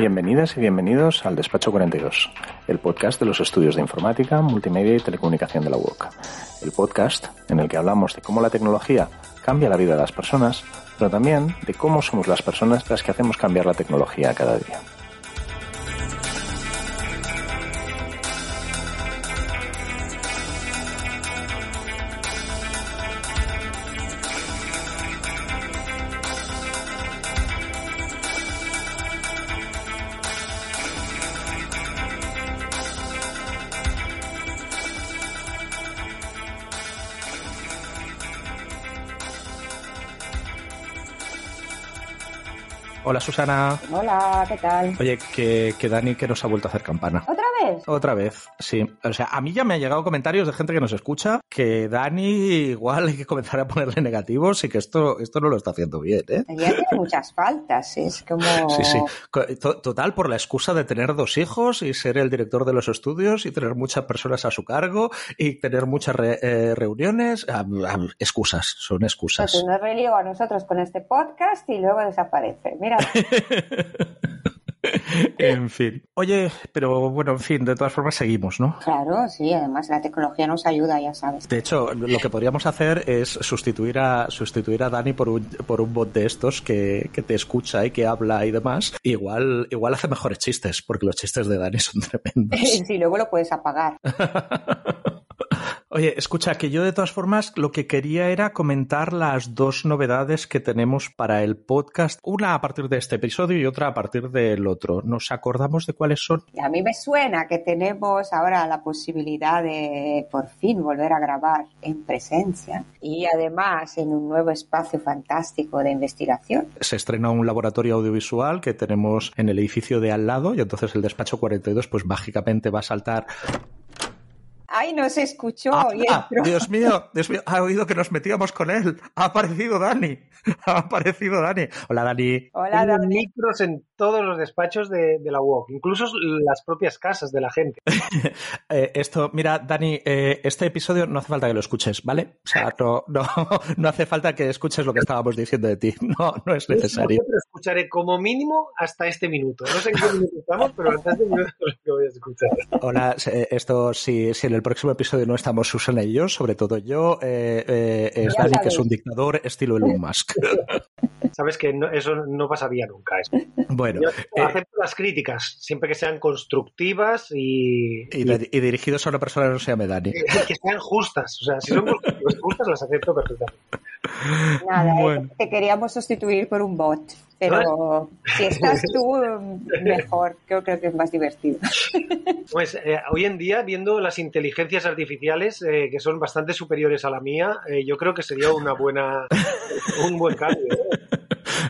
Bienvenidas y bienvenidos al Despacho 42, el podcast de los estudios de informática, multimedia y telecomunicación de la UOC. El podcast en el que hablamos de cómo la tecnología cambia la vida de las personas, pero también de cómo somos las personas las que hacemos cambiar la tecnología cada día. Hola Susana. Hola, ¿qué tal? Oye, que, que Dani que nos ha vuelto a hacer campana. ¿Otra vez? Otra vez, sí. O sea, a mí ya me han llegado comentarios de gente que nos escucha que Dani igual hay que comenzar a ponerle negativos y que esto, esto no lo está haciendo bien, ¿eh? Ya tiene muchas faltas, es como... Sí, sí. Total, por la excusa de tener dos hijos y ser el director de los estudios y tener muchas personas a su cargo y tener muchas re, eh, reuniones. excusas, son excusas. Nos reliego a nosotros con este podcast y luego desaparece. Mira. en fin. Oye, pero bueno, en fin, de todas formas seguimos, ¿no? Claro, sí, además la tecnología nos ayuda, ya sabes. De hecho, lo que podríamos hacer es sustituir a sustituir a Dani por un, por un bot de estos que, que te escucha y que habla y demás. Igual, igual hace mejores chistes, porque los chistes de Dani son tremendos. sí, luego lo puedes apagar. Oye, escucha, que yo de todas formas lo que quería era comentar las dos novedades que tenemos para el podcast, una a partir de este episodio y otra a partir del otro. ¿Nos acordamos de cuáles son? A mí me suena que tenemos ahora la posibilidad de por fin volver a grabar en presencia y además en un nuevo espacio fantástico de investigación. Se estrena un laboratorio audiovisual que tenemos en el edificio de al lado y entonces el despacho 42 pues mágicamente va a saltar ¡Ay, no se escuchó! Ah, ah, Dios mío, Dios mío, ha oído que nos metíamos con él. Ha aparecido Dani. Ha aparecido Dani. Hola, Dani. Hola, Dani. micros en todos los despachos de, de, la UOC, incluso las propias casas de la gente. eh, esto, mira, Dani, eh, este episodio no hace falta que lo escuches, ¿vale? O sea, no, no, no hace falta que escuches lo que estábamos diciendo de ti. No, no es necesario. Yo escucharé como mínimo hasta este minuto. No sé en qué minuto estamos, pero hasta este minuto es lo que voy a escuchar. Hola, esto, si, si en el próximo episodio no estamos Susana y yo, sobre todo yo, eh, eh, es Dani, que es un dictador estilo Elon Musk. Sabes que no, eso no pasaría nunca. Eso. Bueno, yo acepto eh, las críticas, siempre que sean constructivas y, y, y, y dirigidos a una persona que no se llame Dani. Que, que sean justas. O sea, si son justas, las acepto perfectamente. Nada, bueno. te queríamos sustituir por un bot. Pero si estás tú, mejor. Creo, creo que es más divertido. Pues eh, hoy en día, viendo las inteligencias artificiales, eh, que son bastante superiores a la mía, eh, yo creo que sería una buena, un buen cambio.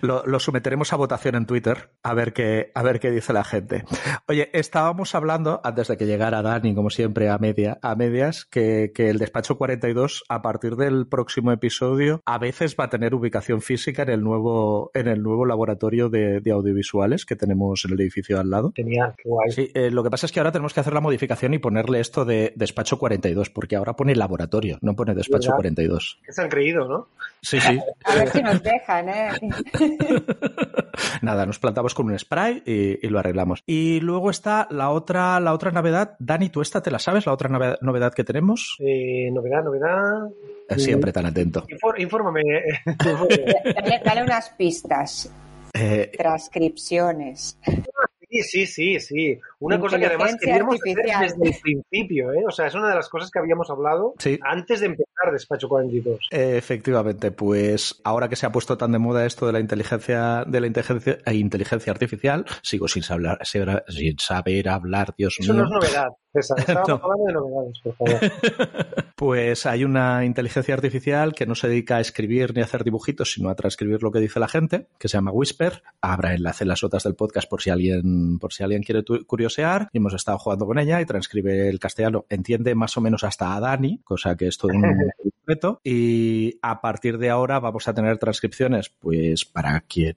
Lo, lo, someteremos a votación en Twitter a ver qué a ver qué dice la gente. Oye, estábamos hablando antes de que llegara Dani, como siempre a media a medias, que, que el despacho 42 a partir del próximo episodio a veces va a tener ubicación física en el nuevo en el nuevo laboratorio de, de audiovisuales que tenemos en el edificio al lado. Genial, qué guay. Sí, eh, lo que pasa es que ahora tenemos que hacer la modificación y ponerle esto de despacho 42 porque ahora pone laboratorio, no pone despacho ¿verdad? 42. Que se han creído, ¿no? Sí, sí. A ver si nos dejan, ¿eh? Nada, nos plantamos con un spray y, y, lo arreglamos. Y luego está la otra, la otra novedad. Dani, ¿tú esta te la sabes? ¿La otra novedad que tenemos? Eh, novedad, novedad. Siempre tan atento. Infor, infórmame. dale, dale, unas pistas. Eh, Transcripciones. Sí, sí, sí, sí. Una cosa que además queríamos hacer desde el principio, ¿eh? O sea, es una de las cosas que habíamos hablado sí. antes de empezar Despacho 42. Efectivamente, pues ahora que se ha puesto tan de moda esto de la inteligencia de la inteligencia, e inteligencia artificial, sigo sin saber, sin saber hablar, Dios Eso mío. no es novedad. César. Estábamos No. hablando de novedades, por favor. Pues hay una inteligencia artificial que no se dedica a escribir ni a hacer dibujitos, sino a transcribir lo que dice la gente, que se llama Whisper. Habrá enlace en las notas del podcast por si alguien, por si alguien quiere curiosear. Y hemos estado jugando con ella y transcribe el castellano. Entiende más o menos hasta a Dani, cosa que es todo un reto. Y a partir de ahora vamos a tener transcripciones, pues para quien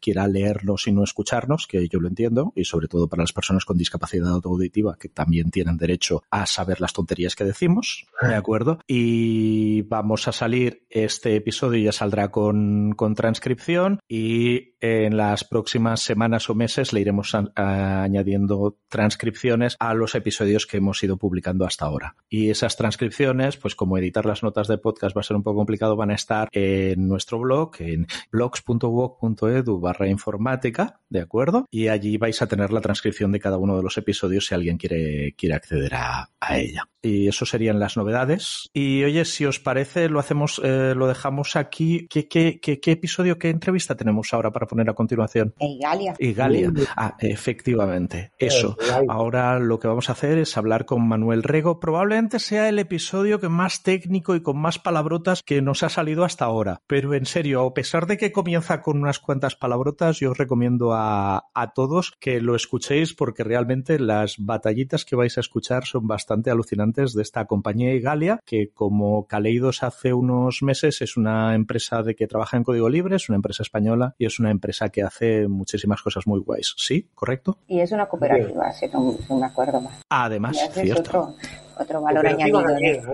quiera leernos y no escucharnos, que yo lo entiendo, y sobre todo para las personas con discapacidad auditiva, que también tienen derecho a saber las tonterías que decimos, ¿de acuerdo? Y vamos a salir, este episodio ya saldrá con, con transcripción y en las próximas semanas o meses le iremos a- a- añadiendo transcripciones a los episodios que hemos ido publicando hasta ahora. Y esas transcripciones, pues como editar las notas de podcast va a ser un poco complicado, van a estar en nuestro blog, en blogs.wok.edu barra informática, ¿de acuerdo? Y allí vais a tener la transcripción de cada uno de los episodios si alguien quiere, quiere acceder a, a ella. Y eso serían las novedades. Y oye, si os parece, lo hacemos, eh, lo dejamos aquí. ¿Qué, qué, qué, qué episodio, qué entrevista tenemos ahora para poner a continuación? En Galia. Y Galia. Ah, efectivamente, eso. Ahora lo que vamos a hacer es hablar con Manuel Rego. Probablemente sea el episodio que más técnico y con más palabrotas que nos ha salido hasta ahora. Pero en serio, a pesar de que comienza con unas cuantas palabrotas, yo os recomiendo a, a todos que lo escuchéis porque realmente las batallitas que vais a escuchar son bastante alucinantes de esta compañía Igalia, que como Caleidos hace unos meses es una empresa de que trabaja en código libre, es una empresa española y es una empresa que hace muchísimas cosas muy guays. ¿Sí? ¿Correcto? Y es una cooperativa, si no, me acuerdo más. Además, cierto. otro, otro valor añadido.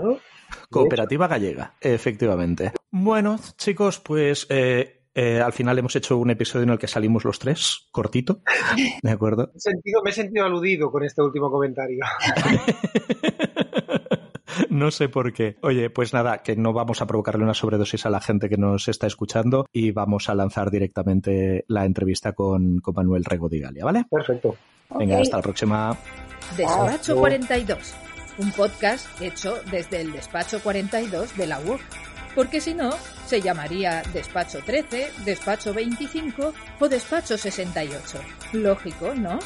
¿no? Cooperativa gallega, efectivamente. Bueno, chicos, pues eh, eh, al final hemos hecho un episodio en el que salimos los tres, cortito, ¿de acuerdo? Me he sentido, me he sentido aludido con este último comentario. No sé por qué. Oye, pues nada, que no vamos a provocarle una sobredosis a la gente que nos está escuchando y vamos a lanzar directamente la entrevista con, con Manuel Rego de Galia, ¿vale? Perfecto. Venga, hasta la próxima. Despacho Ah, 42, un podcast hecho desde el despacho 42 de la UOC. Porque si no, se llamaría Despacho 13, Despacho 25 o Despacho 68. Lógico, ¿no?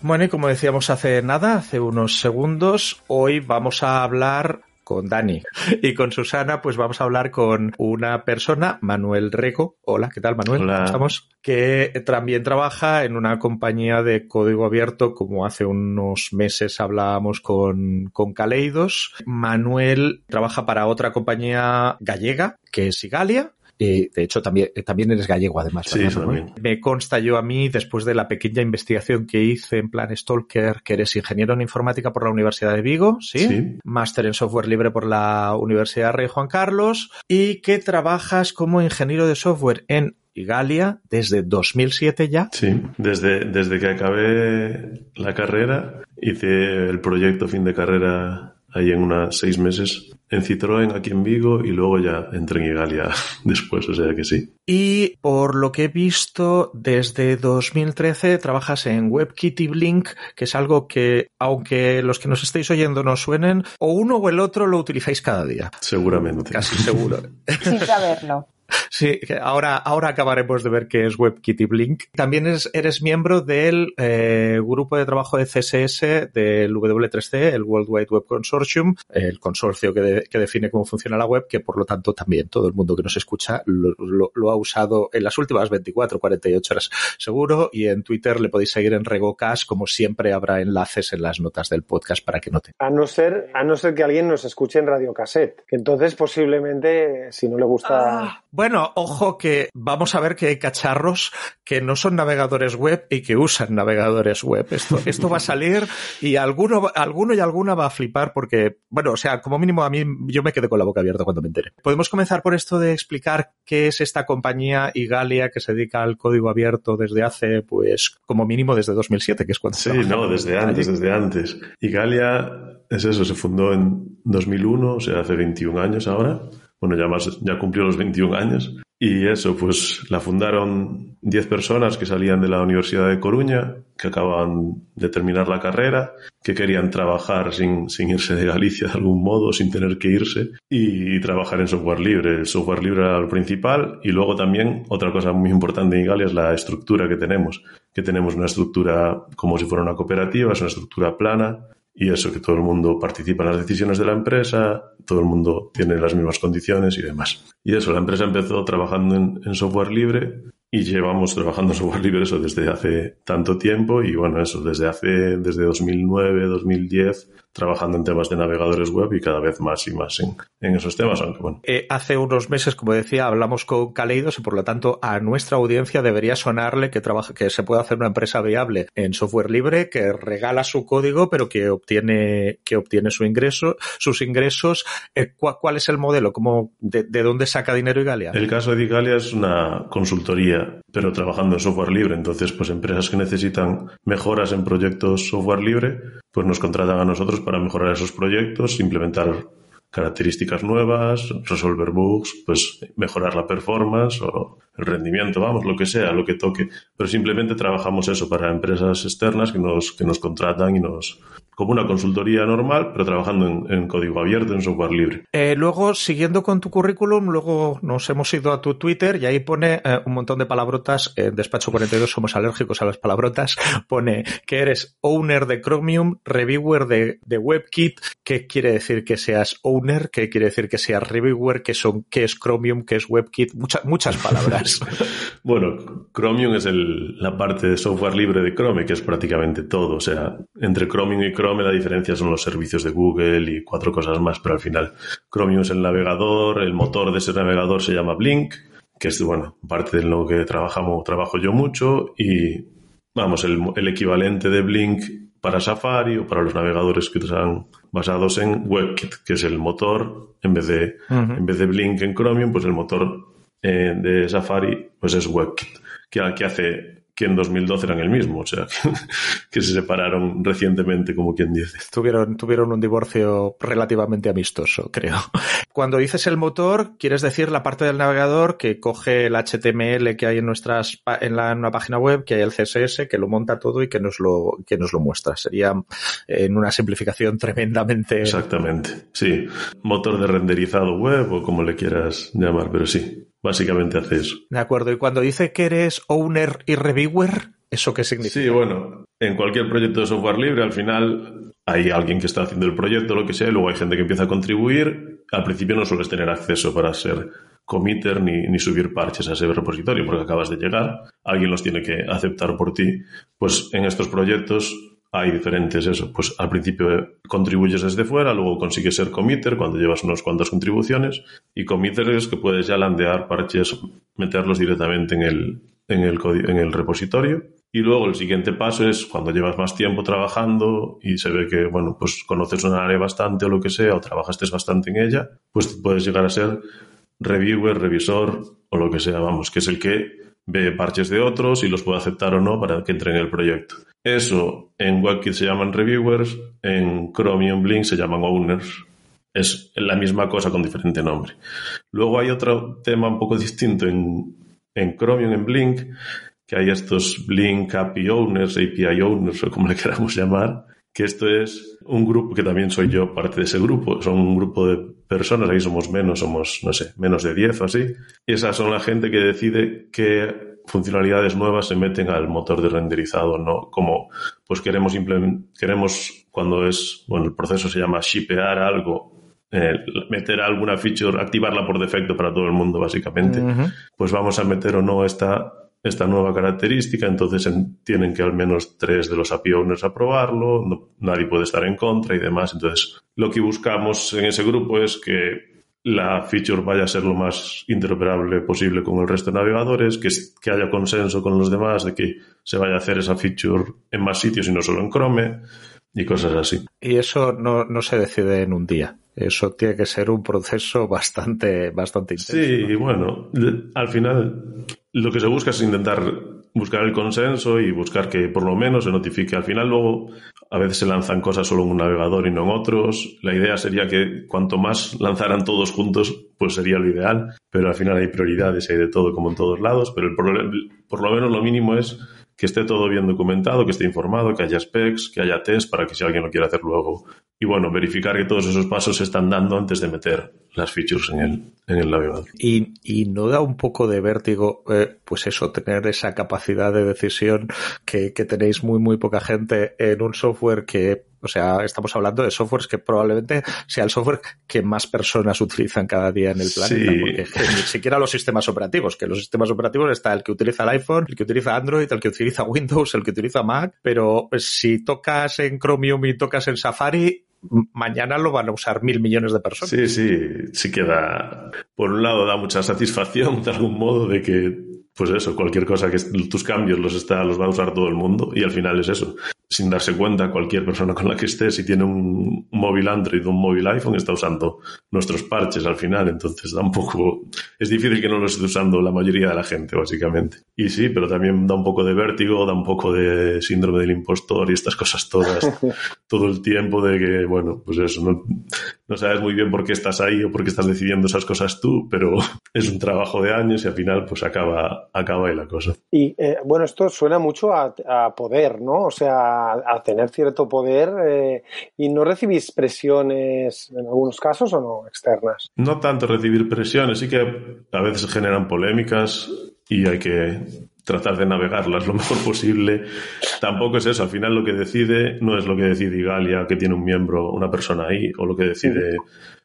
Bueno, y como decíamos hace nada, hace unos segundos, hoy vamos a hablar con Dani y con Susana, pues vamos a hablar con una persona, Manuel Rego. Hola, ¿qué tal, Manuel? Hola. ¿Cómo estamos? Que también trabaja en una compañía de código abierto, como hace unos meses hablábamos con, con Caleidos. Manuel trabaja para otra compañía gallega, que es Igalia. Y de hecho, también, también eres gallego, además. Sí, también. Me consta yo a mí, después de la pequeña investigación que hice en plan Stalker, que eres ingeniero en informática por la Universidad de Vigo, ¿sí? Sí. Máster en software libre por la Universidad Rey Juan Carlos y que trabajas como ingeniero de software en Igalia desde 2007 ya. Sí, desde, desde que acabé la carrera, hice el proyecto fin de carrera ahí en unos seis meses en Citroën aquí en Vigo y luego ya entré en Igalia después, o sea que sí. Y por lo que he visto, desde 2013 trabajas en WebKitty Blink, que es algo que, aunque los que nos estéis oyendo no suenen, o uno o el otro lo utilizáis cada día. Seguramente. Casi seguro. Sin saberlo. Sí, ahora, ahora acabaremos de ver qué es WebKitty Blink. También es- eres miembro del eh, grupo de trabajo de CSS del W3C, el World Wide Web Consortium, el consorcio que, de- que define cómo funciona la web, que por lo tanto también todo el mundo que nos escucha lo, lo- lo ha usado en las últimas 24, 48 horas seguro. Y en Twitter le podéis seguir en RegoCast, como siempre habrá enlaces en las notas del podcast para que noten. A no ser, a no ser que alguien nos escuche en Radio Cassette, que entonces posiblemente, si no le gusta... Ah, bueno, ojo que vamos a ver que hay cacharros que no son navegadores web y que usan navegadores web. Esto, esto va a salir y alguno, alguno y alguna va a flipar porque, bueno, o sea, como mínimo a mí yo me quedé con la boca abierta cuando me enteré. Podemos comenzar por esto de explicar qué es esta compañía Igalia que se dedica al código abierto desde hace, pues, como mínimo desde 2007, que es cuando Sí, no, desde antes, allí. desde antes. Igalia es eso, se fundó en 2001, o sea, hace 21 años ahora. Bueno, ya, más, ya cumplió los 21 años. Y eso, pues la fundaron 10 personas que salían de la Universidad de Coruña, que acababan de terminar la carrera, que querían trabajar sin, sin irse de Galicia de algún modo, sin tener que irse, y, trabajar en software libre. El software libre era lo principal, y luego también otra cosa muy importante en Igalia es la estructura que tenemos, que tenemos una estructura como si fuera una cooperativa, es una estructura plana, y eso, que todo el mundo participa en las decisiones de la empresa, todo el mundo tiene las mismas condiciones y demás. Y eso, la empresa empezó trabajando en, software libre y llevamos trabajando en software libre eso desde hace tanto tiempo y bueno, eso, desde hace, desde 2009, 2010 trabajando en temas de navegadores web y cada vez más y más en, en esos temas, aunque bueno. Eh, hace unos meses, como decía, hablamos con Kaleidos y por lo tanto a nuestra audiencia debería sonarle que trabaja, que se puede hacer una empresa viable en software libre, que regala su código, pero que obtiene, que obtiene su ingreso, sus ingresos. Eh, ¿cuál, es el modelo? ¿Cómo, de, de, dónde saca dinero Igalia? El caso de Igalia es una consultoría, pero trabajando en software libre. Entonces, pues empresas que necesitan mejoras en proyectos software libre, pues nos contratan a nosotros para mejorar esos proyectos, implementar características nuevas, resolver bugs, pues mejorar la performance o el rendimiento, vamos, lo que sea, lo que toque. Pero simplemente trabajamos eso para empresas externas que nos, que nos contratan y nos, como una consultoría normal, pero trabajando en, código abierto, en software libre. Eh, luego, siguiendo con tu currículum, luego nos hemos ido a tu Twitter y ahí pone eh, un montón de palabrotas. En Despacho 42 somos alérgicos a las palabrotas. Pone que eres owner de Chromium, reviewer de, WebKit. ¿Qué quiere decir que seas owner? ¿Qué quiere decir que seas reviewer? ¿Qué, son, qué es Chromium? ¿Qué es WebKit? Muchas, muchas palabras. bueno, Chromium es el, la parte de software libre de Chrome, que es prácticamente todo. O sea, entre Chromium y Chrome Chrome la diferencia son los servicios de Google y cuatro cosas más, pero al final Chromium es el navegador, el motor de ese navegador se llama Blink, que es, bueno, parte de lo que trabajamos, trabajo yo mucho y, vamos, el, equivalente de Blink para Safari o para los navegadores que están basados en WebKit, que es el motor, en vez de, en vez de Blink en Chromium, pues el motor eh, de Safari pues es WebKit, que, que hace que en 2012 eran el mismo, o sea, que, se separaron recientemente, como quien dice. Tuvieron, tuvieron un divorcio relativamente amistoso, creo. Cuando dices el motor, quieres decir la parte del navegador que coge el HTML que hay en nuestras en, la, en una página web, que hay el CSS, que lo monta todo y que nos lo, que nos lo muestra. Sería en una simplificación tremendamente. Exactamente, sí. Motor de renderizado web o como le quieras llamar, pero sí. Básicamente hace eso. De acuerdo. Y cuando dice que eres owner y reviewer, ¿eso qué significa? Sí, bueno, en cualquier proyecto de software libre, al final hay alguien que está haciendo el proyecto, lo que sea, y luego hay gente que empieza a contribuir. Al principio no sueles tener acceso para ser committer ni, ni, subir parches a ese repositorio porque acabas de llegar, alguien los tiene que aceptar por ti. Pues en estos proyectos hay diferentes, eso, pues al principio contribuyes desde fuera, luego consigues ser committer cuando llevas unas cuantas contribuciones y committer es que puedes ya landear parches, meterlos directamente en el, en el, en el repositorio. Y luego el siguiente paso es cuando llevas más tiempo trabajando y se ve que, bueno, pues conoces una área bastante o lo que sea, o trabajaste bastante en ella, pues puedes llegar a ser reviewer, revisor o lo que sea, vamos, que es el que ve parches de otros y los puede aceptar o no para que entre en el proyecto. Eso en WebKit se llaman reviewers, en Chromium Blink se llaman owners. Es la misma cosa con diferente nombre. Luego hay otro tema un poco distinto en, en Chromium, en Blink, que hay estos Blink API Owners, API Owners o como le queramos llamar, que esto es un grupo que también soy yo parte de ese grupo. Son un grupo de personas, ahí somos menos, somos, no sé, menos de 10 o así. Y esas son la gente que decide que funcionalidades nuevas se meten al motor de renderizado, ¿no? Como, pues queremos queremos cuando es, bueno, el proceso se llama shipear algo, eh, meter alguna feature, activarla por defecto para todo el mundo, básicamente. Pues vamos a meter o no esta, esta nueva característica, entonces tienen que al menos tres de los API owners aprobarlo, nadie puede estar en contra y demás. Entonces, lo que buscamos en ese grupo es que la feature vaya a ser lo más interoperable posible con el resto de navegadores, que, que haya consenso con los demás de que se vaya a hacer esa feature en más sitios y no solo en Chrome y cosas así. Y eso no, no se decide en un día. Eso tiene que ser un proceso bastante, bastante intenso. Sí, bueno, al final lo que se busca es intentar buscar el consenso y buscar que por lo menos se notifique. Al final luego a veces se lanzan cosas solo en un navegador y no en otros. La idea sería que cuanto más lanzaran todos juntos, pues sería lo ideal, pero al final hay prioridades, hay de todo como en todos lados, pero el por lo menos lo mínimo es que esté todo bien documentado, que esté informado, que haya specs, que haya test para que si alguien lo quiere hacer luego. Y bueno, verificar que todos esos pasos se están dando antes de meter las features en el, en el navegador. Y, y no da un poco de vértigo, eh, pues eso, tener esa capacidad de decisión que, que tenéis muy, muy poca gente en un software que o sea, estamos hablando de softwares que probablemente sea el software que más personas utilizan cada día en el planeta. Porque ni siquiera los sistemas operativos, que los sistemas operativos está el que utiliza el iPhone, el que utiliza Android, el que utiliza Windows, el que utiliza Mac, pero si tocas en Chromium y tocas en Safari, mañana lo van a usar mil millones de personas. Sí, sí, sí que da, por un lado da mucha satisfacción de algún modo de que, pues eso, cualquier cosa que tus cambios los está, los va a usar todo el mundo y al final es eso sin darse cuenta, cualquier persona con la que esté, si tiene un móvil Android o un móvil iPhone, está usando nuestros parches al final. Entonces, tampoco es difícil que no lo esté usando la mayoría de la gente, básicamente. Y sí, pero también da un poco de vértigo, da un poco de síndrome del impostor y estas cosas todas, todo el tiempo de que, bueno, pues eso, no, no sabes muy bien por qué estás ahí o por qué estás decidiendo esas cosas tú, pero es un trabajo de años y al final, pues acaba, acaba ahí la cosa. Y eh, bueno, esto suena mucho a, a poder, ¿no? O sea, a, tener cierto poder eh, y no recibís presiones en algunos casos o no externas. No tanto recibir presiones, sí que a veces generan polémicas y hay que tratar de navegarlas lo mejor posible. Tampoco es eso, al final lo que decide no es lo que decide Igalia, que tiene un miembro, una persona ahí, o lo que decide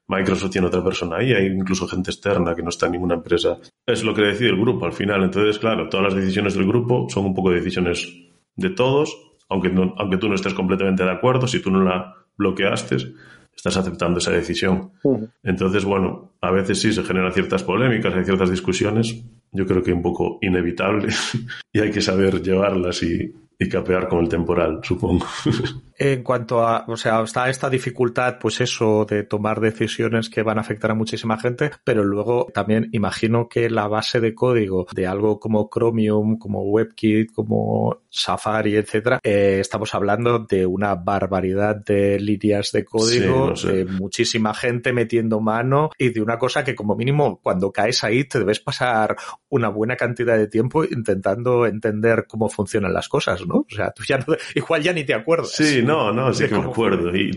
Microsoft tiene otra persona ahí, hay incluso gente externa que no está en ninguna empresa. Es lo que decide el grupo al final. Entonces, claro, todas las decisiones del grupo son un poco decisiones de todos aunque, aunque tú no estés completamente de acuerdo, si tú no la bloqueaste, estás aceptando esa decisión. Entonces, bueno, a veces sí se generan ciertas polémicas, hay ciertas discusiones, yo creo que un poco inevitables, y hay que saber llevarlas y, y capear con el temporal, supongo. en cuanto a, o sea, está esta dificultad, pues eso, de tomar decisiones que van a afectar a muchísima gente, pero luego también imagino que la base de código de algo como Chromium, como WebKit, como Safari, etcétera, eh, estamos hablando de una barbaridad de líneas de código, de muchísima gente metiendo mano y de una cosa que como mínimo cuando caes ahí te debes pasar una buena cantidad de tiempo intentando entender cómo funcionan las cosas, ¿no? O sea, tú ya no, igual ya ni te acuerdas. Sí, no, no, sí que me acuerdo. Y,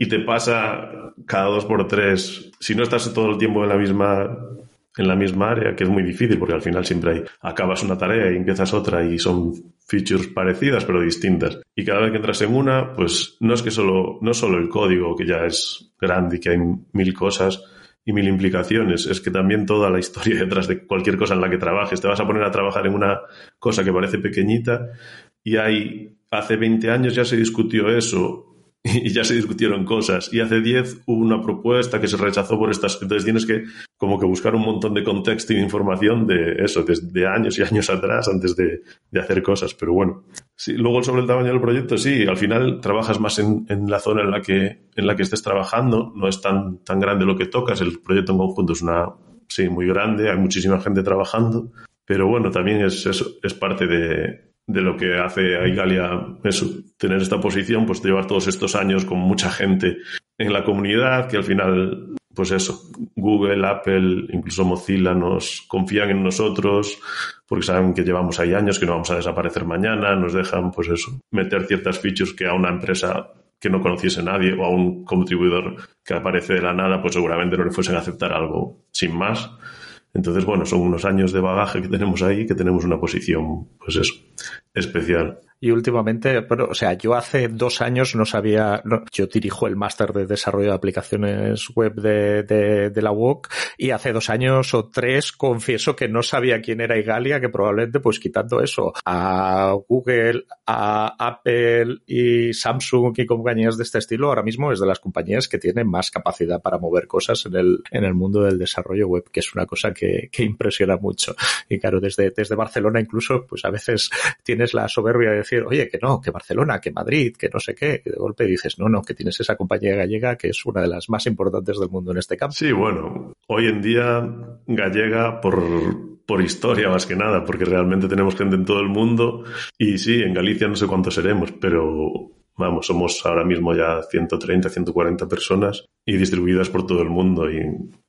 y, te pasa cada dos por tres. Si no estás todo el tiempo en la misma en la misma área, que es muy difícil porque al final siempre hay, acabas una tarea y empiezas otra y son features parecidas pero distintas. Y cada vez que entras en una, pues no es que solo, no solo el código que ya es grande y que hay mil cosas y mil implicaciones, es que también toda la historia detrás de cualquier cosa en la que trabajes. Te vas a poner a trabajar en una cosa que parece pequeñita y hay hace 20 años ya se discutió eso y ya se discutieron cosas. Y hace 10 hubo una propuesta que se rechazó por estas. Entonces tienes que como que buscar un montón de contexto y información de eso, desde años y años atrás antes de, hacer cosas. Pero bueno, sí, luego sobre el tamaño del proyecto, sí, al final trabajas más en, en, la zona en la que, en la que estés trabajando. No es tan, tan grande lo que tocas. El proyecto en conjunto es una, sí, muy grande. Hay muchísima gente trabajando. Pero bueno, también es, eso, es parte de, de lo que hace a Igalia eso, tener esta posición, pues llevar todos estos años con mucha gente en la comunidad, que al final, pues eso, Google, Apple, incluso Mozilla nos confían en nosotros porque saben que llevamos ahí años, que no vamos a desaparecer mañana, nos dejan, pues eso, meter ciertas features que a una empresa que no conociese nadie o a un contribuidor que aparece de la nada, pues seguramente no le fuesen a aceptar algo sin más. Entonces, bueno, son unos años de bagaje que tenemos ahí, que tenemos una posición, pues eso, especial. Y últimamente, bueno, o sea, yo hace dos años no sabía, yo dirijo el máster de desarrollo de aplicaciones web de, de, de, la UOC y hace dos años o tres confieso que no sabía quién era Igalia, que probablemente pues quitando eso a Google, a Apple y Samsung y compañías de este estilo, ahora mismo es de las compañías que tienen más capacidad para mover cosas en el, en el mundo del desarrollo web, que es una cosa que, que impresiona mucho. Y claro, desde, desde Barcelona incluso, pues a veces tienes la soberbia de decir oye, que no, que Barcelona, que Madrid, que no sé qué, y de golpe dices, no, no, que tienes esa compañía gallega que es una de las más importantes del mundo en este campo. Sí, bueno, hoy en día gallega por por historia más que nada, porque realmente tenemos gente en todo el mundo y sí, en Galicia no sé cuántos seremos, pero vamos, somos ahora mismo ya 130, 140 personas y distribuidas por todo el mundo y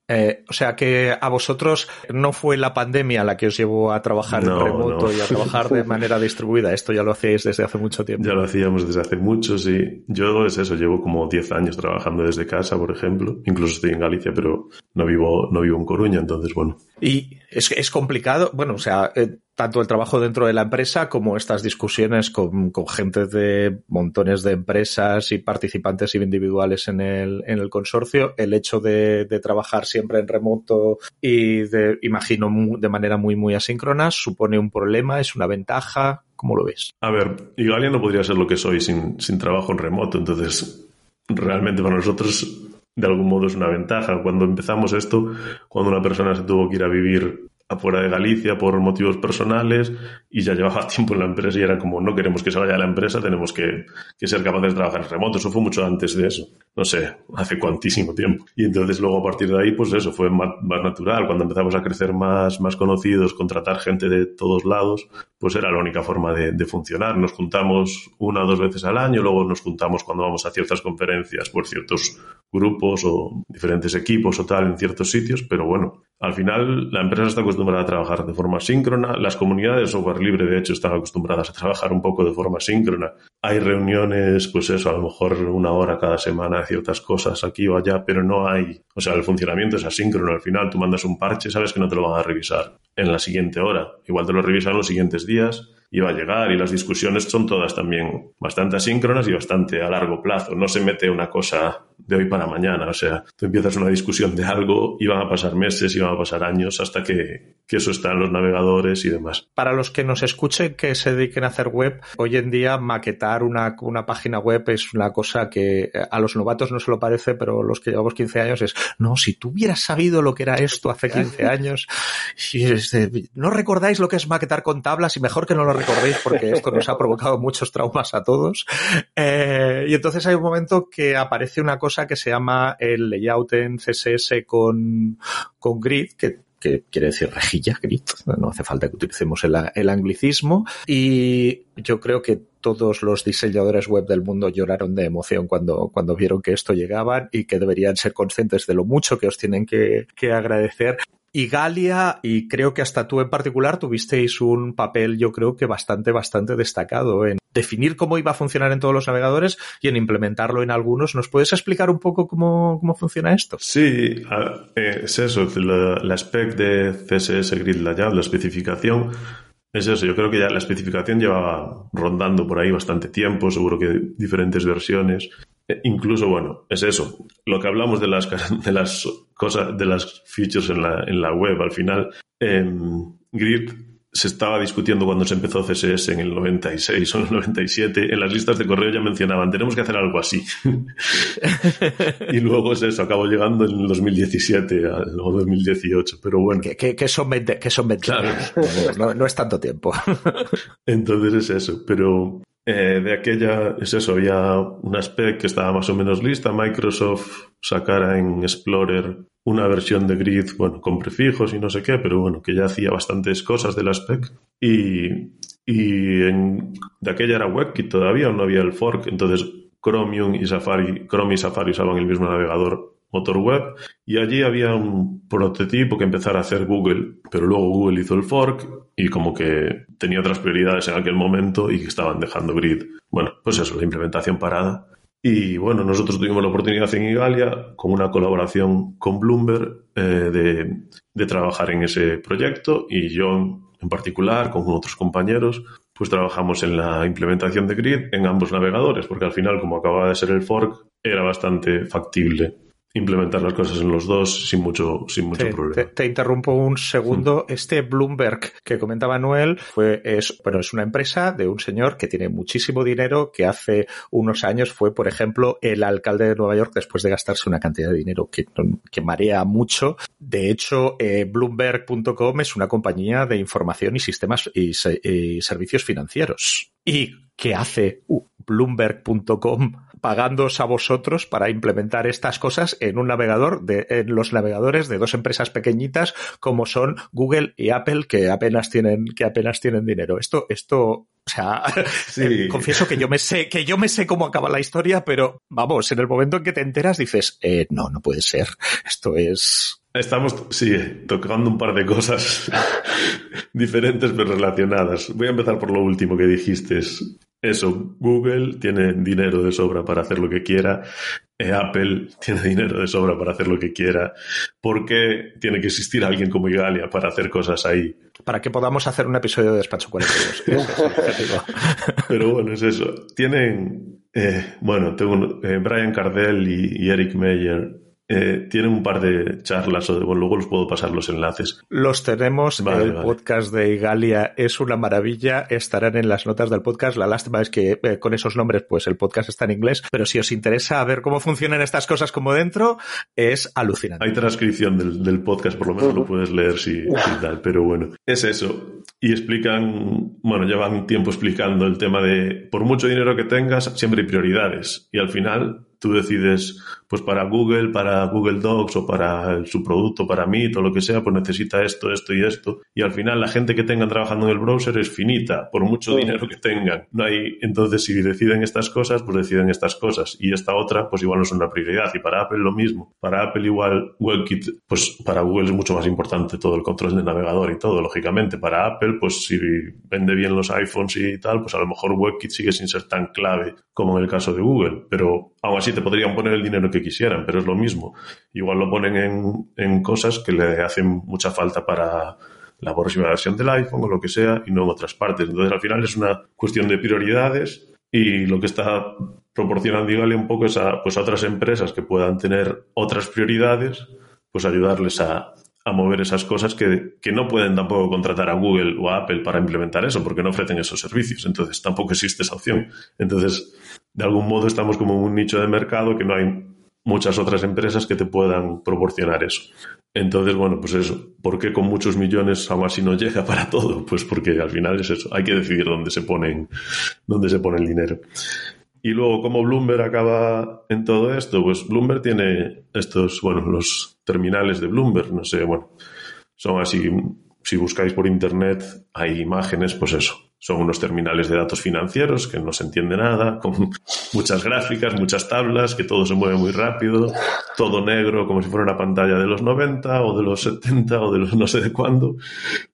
eh, o sea que a vosotros no fue la pandemia la que os llevó a trabajar en remoto y a trabajar de manera distribuida. Esto ya lo hacéis desde hace mucho tiempo. Ya lo hacíamos desde hace mucho, sí. Yo es eso, llevo como 10 años trabajando desde casa, por ejemplo. Incluso estoy en Galicia, pero no vivo, no vivo en Coruña, entonces bueno. Y es, es complicado, bueno, o sea, eh, tanto el trabajo dentro de la empresa como estas discusiones con, con, gente de montones de empresas y participantes individuales en el, en el consorcio, el hecho de, trabajar siempre en remoto y de, imagino, de manera muy, muy asíncrona, supone un problema, es una ventaja, ¿cómo lo ves? A ver, Igalia no podría ser lo que soy sin, sin trabajo en remoto, entonces realmente para nosotros de algún modo es una ventaja. Cuando empezamos esto, cuando una persona se tuvo que ir a vivir afuera de Galicia por motivos personales y ya llevaba tiempo en la empresa y era como no queremos que se vaya a la empresa, tenemos que, que, ser capaces de trabajar en remoto. Eso fue mucho antes de eso. No sé, hace cuantísimo tiempo. Y entonces luego a partir de ahí, pues eso fue más, más natural. Cuando empezamos a crecer más, más conocidos, contratar gente de todos lados, pues era la única forma de, de funcionar. Nos juntamos una o dos veces al año, luego nos juntamos cuando vamos a ciertas conferencias por ciertos grupos o diferentes equipos o tal en ciertos sitios, pero bueno, al final la empresa está acostumbrada a trabajar de forma síncrona, las comunidades de software libre de hecho están acostumbradas a trabajar un poco de forma síncrona. Hay reuniones, pues eso, a lo mejor una hora cada semana de ciertas cosas aquí o allá, pero no hay, o sea, el funcionamiento es asíncrono, al final tú mandas un parche, sabes que no te lo van a revisar en la siguiente hora, igual te lo revisan los siguientes días iba a llegar y las discusiones son todas también bastante asíncronas y bastante a largo plazo. No se mete una cosa de hoy para mañana. O sea, tú empiezas una discusión de algo y van a pasar meses y van a pasar años hasta que, que eso está en los navegadores y demás. Para los que nos escuchen que se dediquen a hacer web, hoy en día maquetar una, una página web es una cosa que a los novatos no se lo parece, pero los que llevamos 15 años es, no, si tú hubieras sabido lo que era esto hace 15 años, no recordáis lo que es maquetar con tablas y mejor que no lo recordéis porque esto nos ha provocado muchos traumas a todos. Eh, y entonces hay un momento que aparece una cosa que se llama el layout en CSS con, con grid, que quiere decir rejilla, grid, no hace falta que utilicemos el, el, anglicismo. Y yo creo que todos los diseñadores web del mundo lloraron de emoción cuando, cuando vieron que esto llegaba y que deberían ser conscientes de lo mucho que os tienen que, que agradecer y Galia, y creo que hasta tú en particular tuvisteis un papel, yo creo que bastante, bastante destacado en definir cómo iba a funcionar en todos los navegadores y en implementarlo en algunos. ¿Nos puedes explicar un poco cómo, cómo funciona esto? Sí, es eso, la spec de CSS Grid Layout, la especificación. Es eso, yo creo que ya la especificación llevaba rondando por ahí bastante tiempo, seguro que diferentes versiones. Eh, incluso, bueno, es eso. Lo que hablamos de las, de las cosas, de las features en la, en la web, al final, eh, Grid se estaba discutiendo cuando se empezó CSS en el 96 o en el 97. En las listas de correo ya mencionaban, tenemos que hacer algo así. y luego es eso, acabó llegando en el 2017 o 2018, pero bueno. Que, que, que son 20, que son 20 claro. no, no, es tanto tiempo. Entonces es eso, pero eh, de aquella, es eso, había una spec que estaba más o menos lista. Microsoft sacara en Explorer una versión de Grid, bueno, con prefijos y no sé qué, pero bueno, que ya hacía bastantes cosas de la spec. Y, y de aquella era WebKit todavía, no había el fork, entonces Chromium y Safari, Chrome y Safari usaban el mismo navegador motor web y allí había un prototipo que empezara a hacer Google, pero luego Google hizo el fork y como que tenía otras prioridades en aquel momento y que estaban dejando Grid. Bueno, pues eso, la implementación parada. Y bueno, nosotros tuvimos la oportunidad en Igalia, con una colaboración con Bloomberg, eh, de, de trabajar en ese proyecto. Y yo en particular, con otros compañeros, pues trabajamos en la implementación de Grid en ambos navegadores, porque al final, como acababa de ser el fork, era bastante factible implementar las cosas en los dos sin mucho, sin mucho te, problema. Te, te, interrumpo un segundo. Mm. Este Bloomberg que comentaba Noel fue, es, bueno, es una empresa de un señor que tiene muchísimo dinero, que hace unos años fue, por ejemplo, el alcalde de Nueva York después de gastarse una cantidad de dinero que, que marea mucho. De hecho, eh, Bloomberg.com es una compañía de información y sistemas y, y servicios financieros. ¿Y qué hace Bloomberg.com pagándoos a vosotros para implementar estas cosas en un navegador, de, en los navegadores de dos empresas pequeñitas como son Google y Apple que apenas tienen, que apenas tienen dinero. Esto, esto, o sea, Sí. confieso que yo me sé, que yo me sé cómo acaba la historia, pero vamos, en el momento en que te enteras dices, eh, no, no puede ser. Esto es, Estamos, sí, tocando un par de cosas diferentes pero relacionadas. Voy a empezar por lo último que dijiste. Eso, Google tiene dinero de sobra para hacer lo que quiera. eh, Apple tiene dinero de sobra para hacer lo que quiera. ¿Por qué tiene que existir alguien como Igalia para hacer cosas ahí? para que podamos hacer un episodio de Despacho 42. Ese es el objetivo. Pero bueno, es eso. Tienen, eh, bueno, tengo eh, Brian Cardell y, y Eric Meyer eh, tienen un par de charlas, o de, bueno, luego los puedo pasar los enlaces. Los tenemos. Vale, el vale. podcast de Igalia es una maravilla. Estarán en las notas del podcast. La lástima es que eh, con esos nombres, pues el podcast está en inglés. Pero si os interesa ver cómo funcionan estas cosas como dentro, es alucinante. Hay transcripción del, del podcast, por lo menos lo puedes leer si, si tal, pero bueno, es eso. Y explican, bueno, llevan tiempo explicando el tema de, por mucho dinero que tengas, siempre hay prioridades. Y al final tú decides, pues para Google, para Google Docs o para su producto, para Meet o lo que sea, pues necesita esto, esto y esto. Y al final la gente que tengan trabajando en el browser es finita, por mucho dinero que tengan. No hay, entonces si deciden estas cosas, pues deciden estas cosas. Y esta otra, pues igual no es una prioridad. Y para Apple lo mismo. Para Apple igual WebKit, pues para Google es mucho más importante todo el control del navegador y todo, lógicamente. Para Apple, pues si vende bien los iPhones y tal, pues a lo mejor WebKit sigue sin ser tan clave como en el caso de Google. Pero aún así te podrían poner el dinero que quisieran, pero es lo mismo. Igual lo ponen en, en cosas que le hacen mucha falta para la próxima versión del iPhone o lo que sea y no en otras partes. Entonces al final es una cuestión de prioridades y lo que está proporcionando Igalia un poco es a, pues, a otras empresas que puedan tener otras prioridades, pues ayudarles a, a mover esas cosas que, que no pueden tampoco contratar a Google o a Apple para implementar eso, porque no ofrecen esos servicios. Entonces tampoco existe esa opción. Entonces, de algún modo estamos como en un nicho de mercado que no hay muchas otras empresas que te puedan proporcionar eso. Entonces, bueno, pues eso. ¿Por qué con muchos millones aún así no llega para todo? Pues porque al final es eso. Hay que decidir dónde se ponen, dónde se pone el dinero. Y luego, ¿cómo Bloomberg acaba en todo esto? Pues Bloomberg tiene estos, bueno, los terminales de Bloomberg, no sé, bueno, son así, si buscáis por internet, hay imágenes, pues eso. Son unos terminales de datos financieros que no se entiende nada, con muchas gráficas, muchas tablas, que todo se mueve muy rápido, todo negro, como si fuera una pantalla de los 90 o de los 70 o de los no sé de cuándo.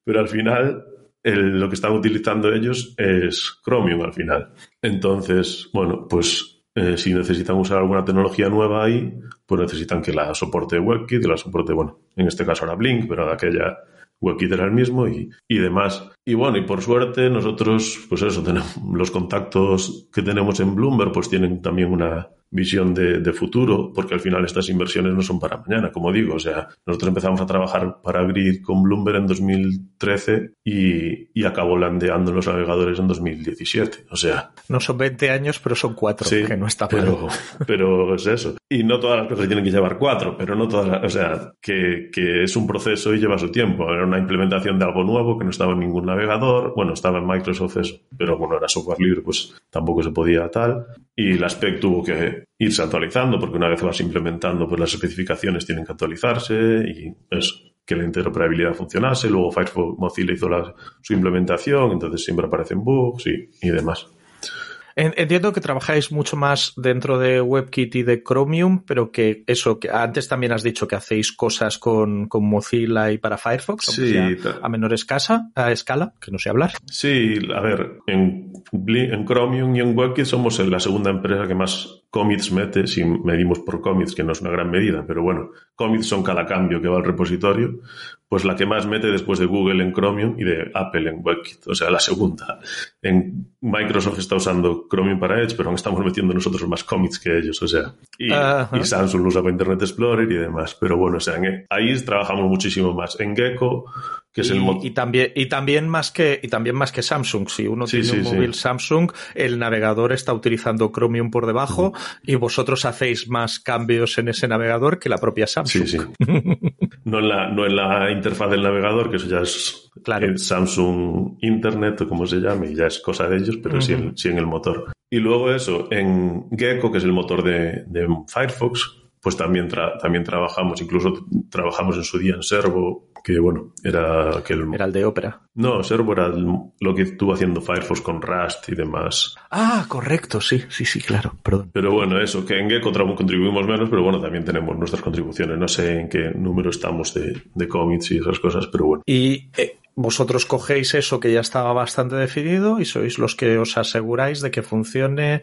Pero al final, el- lo que están utilizando ellos es Chromium al final. Entonces, bueno, pues eh, si necesitan usar alguna tecnología nueva ahí, pues necesitan que la soporte WebKit, que la soporte, bueno, en este caso ahora Blink, pero aquella Era el mismo y, y demás. Y bueno, y por suerte nosotros, pues eso, tenemos los contactos que tenemos en Bloomberg, pues tienen también una visión de, de futuro, porque al final estas inversiones no son para mañana, como digo. O sea, nosotros empezamos a trabajar para Grid con Bloomberg en 2013 y, y acabó landeando en los navegadores en 2017. O sea, No son 20 años, pero son 4, Sí, que no está pero, pero es eso. Y no todas las cosas tienen que llevar cuatro, pero no todas las, o sea, que, que es un proceso y lleva su tiempo. Era una implementación de algo nuevo que no estaba en ningún navegador. Bueno, estaba en Microsoft eso, pero bueno, era software libre, pues tampoco se podía tal. Y la spec tuvo que irse actualizando porque una vez vas implementando, pues las especificaciones tienen que actualizarse y eso que la interoperabilidad funcionase. Luego Firefox Mozilla hizo la- su implementación, entonces siempre aparecen bugs y, y demás. En- Entiendo que trabajáis mucho más dentro de WebKit y de Chromium, pero que eso, que antes también has dicho que hacéis cosas con, con Mozilla y para Firefox, Sí, sea a menor escasa, a escala, que no sé hablar. Sí, a ver, en Chromium y en WebKit somos la segunda empresa que más commits mete, si medimos por commits, que no es una gran medida, pero bueno, commits son cada cambio que va al repositorio, pues la que más mete después de Google en Chromium y de Apple en WebKit, o sea, la segunda. En Microsoft está usando Chromium para Edge, pero aún estamos metiendo nosotros más commits que ellos, o sea, y, Samsung lo usa para Internet Explorer y demás, pero bueno, o sea, en- ahí trabajamos muchísimo más. En Gecko, que es el y, también y también más que y también más que Samsung si uno Sí, tiene un sí, móvil Samsung el navegador está utilizando Chromium por debajo y vosotros hacéis más cambios en ese navegador que la propia Samsung Sí, sí. No en la, no en la interfaz del navegador, que eso ya es Claro. el Samsung Internet o como se llame, ya es cosa de ellos, pero sí, en, sí en el motor. Y luego eso, en Gecko, que es el motor de, de Firefox, pues también, tra- también trabajamos, incluso trabajamos en su día en Servo, que bueno, era aquel... Era el de Opera. No, Servo era el- lo que estuvo haciendo Firefox con Rust y demás. Ah, correcto, sí, sí, sí, claro, perdón. Pero bueno, eso, que en Gecko contribuimos menos, pero bueno, también tenemos nuestras contribuciones. No sé en qué número estamos de, de commits y esas cosas, pero bueno. Y eh, vosotros cogéis eso que ya estaba bastante definido y sois los que os aseguráis de que funcione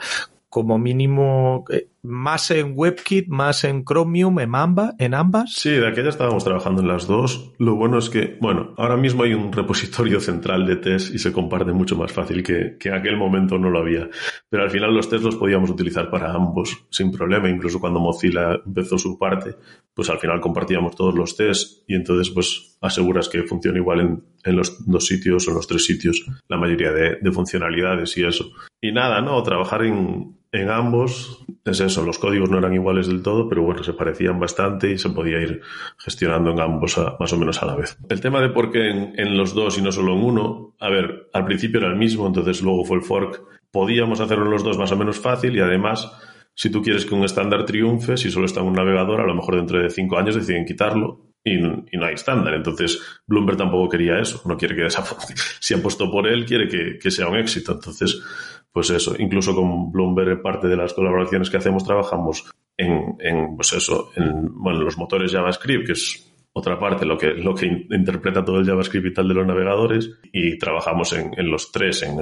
como mínimo eh, más en WebKit, más en Chromium, en, amba, en ambas. Sí, de aquella estábamos trabajando en las dos. Lo bueno es que, bueno, ahora mismo hay un repositorio central de test y se comparte mucho más fácil que, que en aquel momento no lo había. Pero al final los test los podíamos utilizar para ambos sin problema. Incluso cuando Mozilla empezó su parte, pues al final compartíamos todos los tests y entonces pues aseguras que funciona igual en, en los dos sitios o los tres sitios la mayoría de, de funcionalidades y eso. Y nada, ¿no? Trabajar en, en ambos es eso, los códigos no eran iguales del todo, pero bueno, se parecían bastante y se podía ir gestionando en ambos a- más o menos a la vez. El tema de por qué en, en los dos y no solo en uno, a ver, al principio era el mismo, entonces luego fue el fork, podíamos hacerlo en los dos más o menos fácil y además, si tú quieres que un estándar triunfe, si solo está en un navegador, a lo mejor dentro de cinco años deciden quitarlo y, no hay estándar. Entonces, Bloomberg tampoco quería eso. No quiere que desaparezca. Si apostó por él, quiere que, que sea un éxito. Entonces, pues eso. Incluso con Bloomberg, parte de las colaboraciones que hacemos, trabajamos en, en pues eso, en bueno, los motores JavaScript, que es otra parte, lo que, lo que in- interpreta todo el JavaScript y tal de los navegadores, y trabajamos en, en los tres, en,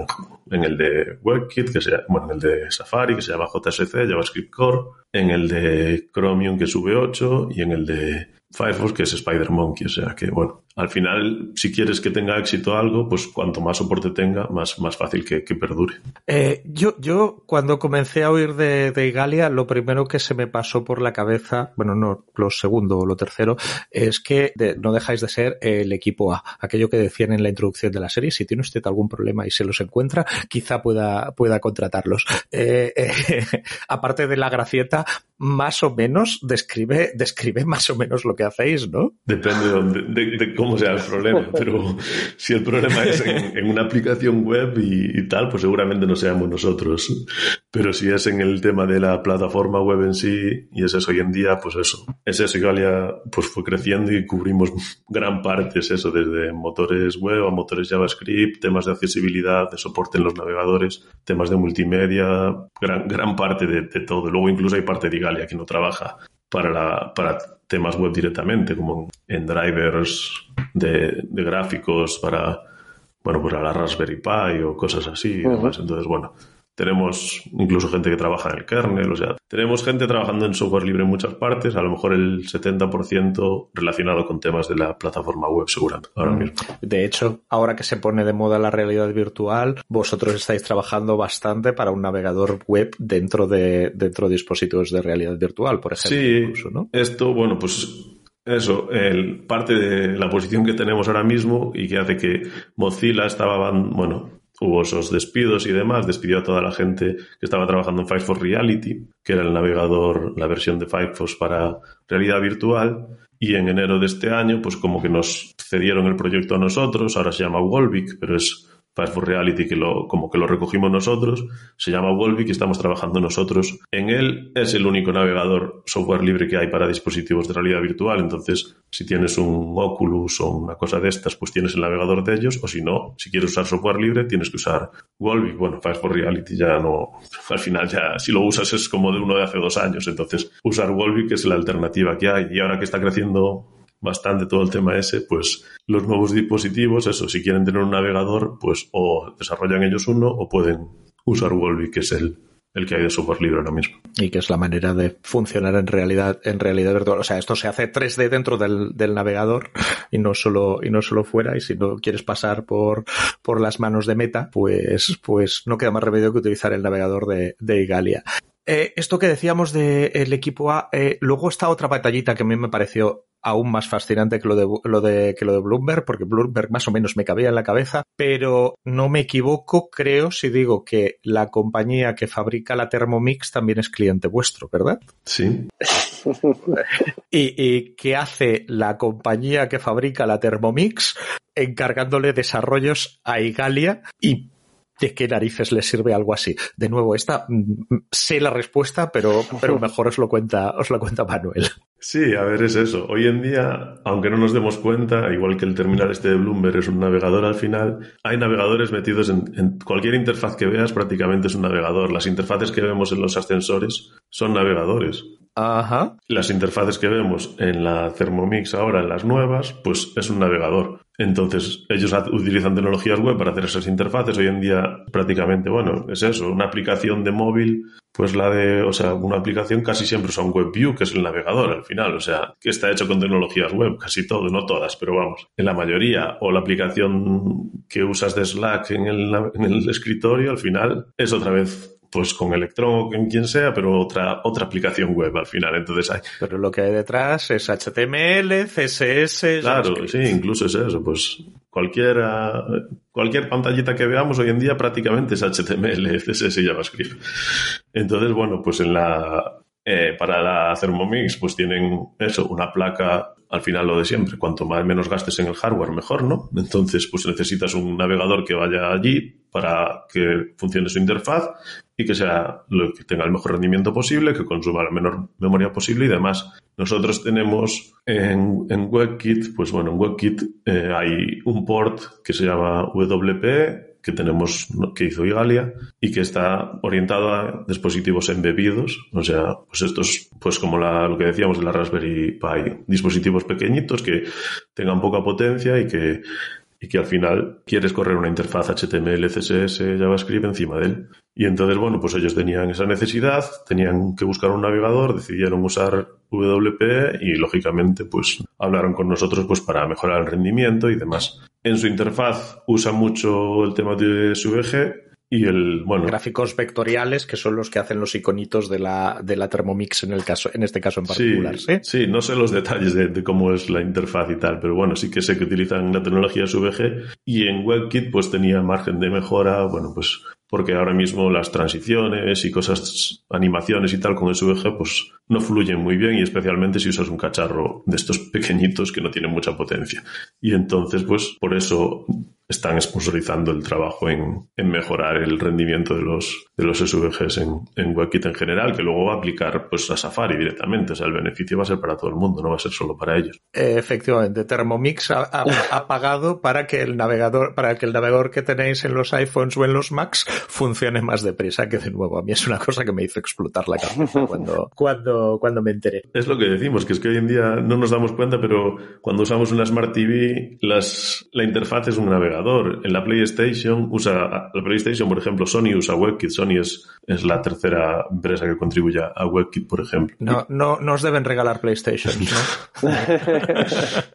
en el de WebKit, que se llama- bueno, en el de Safari, que se llama JSC, JavaScript Core, en el de Chromium, que es V8, y en el de Firefox, que es Spider Monkey. O sea que, bueno, al final, si quieres que tenga éxito algo, pues cuanto más soporte tenga, más, más fácil que, que perdure. Eh, yo, yo, cuando comencé a oír de, de Igalia, lo primero que se me pasó por la cabeza, bueno, no lo segundo o lo tercero, es que de- no dejáis de ser el equipo A. Aquello que decían en la introducción de la serie, si tiene usted algún problema y se los encuentra, quizá pueda, pueda contratarlos. Eh, eh, aparte de la gracieta, más o menos describe, describe más o menos lo que hacéis, ¿no? Depende de- de cómo sea el problema, pero si el problema es en, en una aplicación web y, y tal, pues seguramente no seamos nosotros. Pero si es en el tema de la plataforma web en sí, y es eso hoy en día, pues eso. Es eso, Igalia pues fue creciendo y cubrimos gran parte, es eso, desde motores web a motores JavaScript, temas de accesibilidad, de soporte en los navegadores, temas de multimedia, gran, gran parte de, de todo. Luego incluso hay parte de Igalia que no trabaja para, la, para temas web directamente, como en drivers de, de gráficos para, bueno, para la Raspberry Pi o cosas así y demás. Entonces, bueno, tenemos incluso gente que trabaja en el kernel, o sea, tenemos gente trabajando en software libre en muchas partes, a lo mejor el 70% relacionado con temas de la plataforma web, seguramente, ahora mismo. De hecho, ahora que se pone de moda la realidad virtual, vosotros estáis trabajando bastante para un navegador web dentro de, dentro de dispositivos de realidad virtual, por ejemplo. Sí, incluso, ¿no? esto, bueno, pues eso, el, parte de la posición que tenemos ahora mismo y que hace que Mozilla estaba, bueno, hubo esos despidos y demás, despidió a toda la gente que estaba trabajando en Firefox Reality, que era el navegador, la versión de Firefox para realidad virtual. Y en enero de este año, pues como que nos cedieron el proyecto a nosotros, ahora se llama Wolvik, pero es Firefox Reality que lo, como que lo recogimos nosotros, se llama Wolvik y estamos trabajando nosotros en él. Es el único navegador software libre que hay para dispositivos de realidad virtual, entonces si tienes un Oculus o una cosa de estas, pues tienes el navegador de ellos, o si no, si quieres usar software libre, tienes que usar Wolvik. Bueno, Firefox Reality ya no, al final ya si lo usas es como de uno de hace dos años, entonces usar Wolvik es la alternativa que hay y ahora que está creciendo bastante todo el tema ese, pues los nuevos dispositivos, eso, si quieren tener un navegador, pues o desarrollan ellos uno o pueden usar Wolvik, que es el, el que hay de software libre ahora mismo. Y que es la manera de funcionar en realidad, en realidad virtual. O sea, esto se hace 3D dentro del, del navegador y no solo, y no solo fuera. Y si no quieres pasar por, por las manos de Meta, pues, pues no queda más remedio que utilizar el navegador de, de Igalia. Eh, esto que decíamos del equipo A, eh, luego está otra batallita que a mí me pareció aún más fascinante que lo de, lo de, que lo de Bloomberg, porque Bloomberg más o menos me cabía en la cabeza, pero no me equivoco, creo, si digo que la compañía que fabrica la Thermomix también es cliente vuestro, ¿verdad? Sí. y, y que hace la compañía que fabrica la Thermomix encargándole desarrollos a Igalia y ¿De qué narices le sirve algo así? De nuevo, esta mm, sé la respuesta, pero, pero mejor os lo cuenta, os lo cuenta Manuel. Sí, a ver, es eso. Hoy en día, aunque no nos demos cuenta, igual que el terminal este de Bloomberg es un navegador al final, hay navegadores metidos en, en, cualquier interfaz que veas, prácticamente es un navegador. Las interfaces que vemos en los ascensores son navegadores. Ajá. Las interfaces que vemos en la Thermomix ahora, en las nuevas, pues es un navegador. Entonces, ellos utilizan tecnologías web para hacer esas interfaces. Hoy en día, prácticamente, bueno, es eso, una aplicación de móvil, pues la de, o sea, una aplicación casi siempre son WebView, que es el navegador al final, o sea, que está hecho con tecnologías web, casi todo, no todas, pero vamos, en la mayoría, o la aplicación que usas de Slack en el, en el escritorio, al final, es otra vez pues con Electron o con quien sea, pero otra, otra aplicación web al final. Entonces hay. Pero lo que hay detrás es HTML, CSS. Claro, sí, incluso es eso. Pues cualquiera, cualquier pantallita que veamos hoy en día prácticamente es HTML, CSS y JavaScript. Entonces, bueno, pues en la, eh, para la Thermomix, pues tienen eso, una placa al final lo de siempre. Cuanto más menos gastes en el hardware, mejor, ¿no? Entonces, pues necesitas un navegador que vaya allí para que funcione su interfaz y que sea lo que tenga el mejor rendimiento posible, que consuma la menor memoria posible y demás. Nosotros tenemos en, en WebKit, pues bueno, en WebKit eh, hay un port que se llama WP que tenemos, que hizo Igalia y que está orientado a dispositivos embebidos, o sea, pues estos, pues como la, lo que decíamos de la Raspberry Pi, dispositivos pequeñitos que tengan poca potencia y que y que al final quieres correr una interfaz HTML, CSS, JavaScript encima de él. Y entonces, bueno, pues ellos tenían esa necesidad, tenían que buscar un navegador, decidieron usar WP y lógicamente pues hablaron con nosotros pues para mejorar el rendimiento y demás. En su interfaz usa mucho el tema de SVG y el, bueno. Gráficos vectoriales, que son los que hacen los iconitos de la, de la Thermomix en el caso, en este caso en particular, ¿sí? Sí, no sé los detalles de, de, cómo es la interfaz y tal, pero bueno, sí que sé que utilizan la tecnología SVG y en WebKit pues tenía margen de mejora, bueno, pues porque ahora mismo las transiciones y cosas, animaciones y tal con SVG, pues no fluyen muy bien y especialmente si usas un cacharro de estos pequeñitos que no tienen mucha potencia. Y entonces, pues por eso están sponsorizando el trabajo en, en, mejorar el rendimiento de los, de los SVGs en, en, WebKit en general, que luego va a aplicar pues a Safari directamente. O sea, el beneficio va a ser para todo el mundo, no va a ser solo para ellos. Efectivamente, Thermomix ha, ha, ha pagado para que el navegador, para que el navegador que tenéis en los iPhones o en los Macs funcione más deprisa, que de nuevo a mí es una cosa que me hizo explotar la cabeza cuando, cuando, cuando me enteré. Es lo que decimos, que es que hoy en día no nos damos cuenta, pero cuando usamos una Smart TV, las, la interfaz es un navegador en la PlayStation usa, la PlayStation, por ejemplo, Sony usa WebKit. Sony es, es la tercera empresa que contribuye a WebKit, por ejemplo. No, no, no os deben regalar PlayStation, ¿no?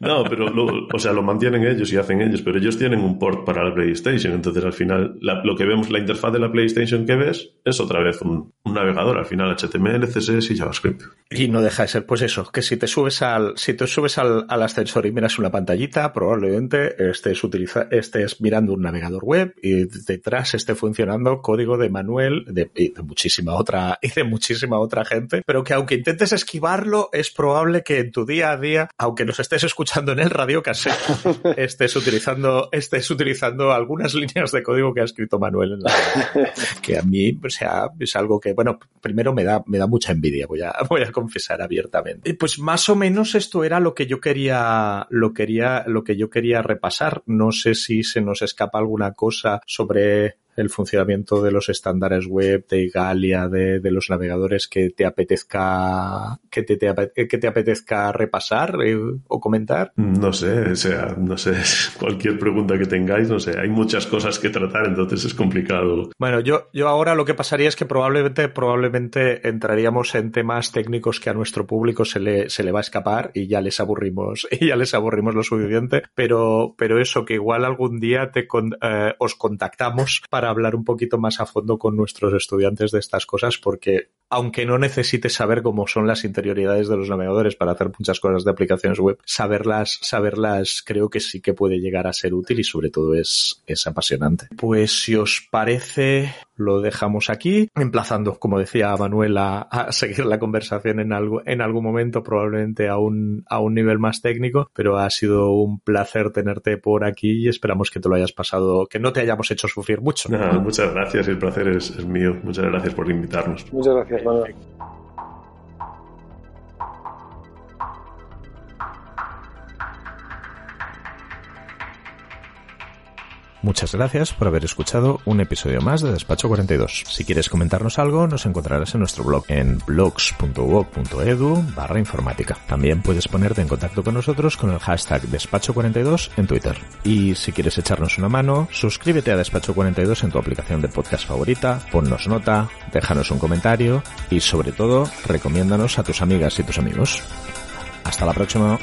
no, pero lo, o sea, lo mantienen ellos y hacen ellos, pero ellos tienen un port para la PlayStation. Entonces, al final, la, lo que vemos, la interfaz de la PlayStation que ves, es otra vez un, un navegador. Al final, HTML, CSS y JavaScript. Y no deja de ser, pues eso, que si te subes al, si te subes al, al ascensor y miras una pantallita, probablemente estés utiliza, estés mirando un navegador web y detrás esté funcionando código de Manuel de, y de muchísima otra, y de muchísima otra gente, pero que aunque intentes esquivarlo, es probable que en tu día a día, aunque nos estés escuchando en el radio cassette, estés utilizando, estés utilizando algunas líneas de código que ha escrito Manuel en la que a mí, o sea, es algo que, bueno, primero me da, me da mucha envidia, voy a, voy a confesar abiertamente. Y pues más o menos esto era lo que yo quería, lo quería, lo que yo quería repasar. No sé si se nos escapa alguna cosa sobre el funcionamiento de los estándares web, de Igalia, de, de los navegadores que te apetezca que te, te, que te apetezca repasar eh, o comentar? No sé, o sea, no sé, cualquier pregunta que tengáis, no sé, hay muchas cosas que tratar, entonces es complicado. Bueno, yo, yo ahora lo que pasaría es que probablemente, probablemente entraríamos en temas técnicos que a nuestro público se le, se le va a escapar y ya les aburrimos, y ya les aburrimos lo suficiente, pero, pero eso, que igual algún día te con, eh, os contactamos para hablar un poquito más a fondo con nuestros estudiantes de estas cosas, porque aunque no necesites saber cómo son las interioridades de los navegadores para hacer muchas cosas de aplicaciones web, saberlas, saberlas creo que sí que puede llegar a ser útil y sobre todo es, es apasionante. Pues si os parece, lo dejamos aquí, emplazando, como decía Manuela, a seguir la conversación en, algo, en algún momento, probablemente a un, a un nivel más técnico, pero ha sido un placer tenerte por aquí y esperamos que te lo hayas pasado, que no te hayamos hecho sufrir mucho. muchas gracias, el placer es, es mío. Muchas gracias por invitarnos. Muchas gracias, Manuel. Muchas gracias por haber escuchado un episodio más de Despacho 42. Si quieres comentarnos algo, nos encontrarás en nuestro blog en blogs.uoc.edu barra informática. También puedes ponerte en contacto con nosotros con el hashtag Despacho 42 en Twitter. Y si quieres echarnos una mano, suscríbete a Despacho 42 en tu aplicación de podcast favorita, ponnos nota, déjanos un comentario y sobre todo, recomiéndanos a tus amigas y tus amigos. Hasta la próxima.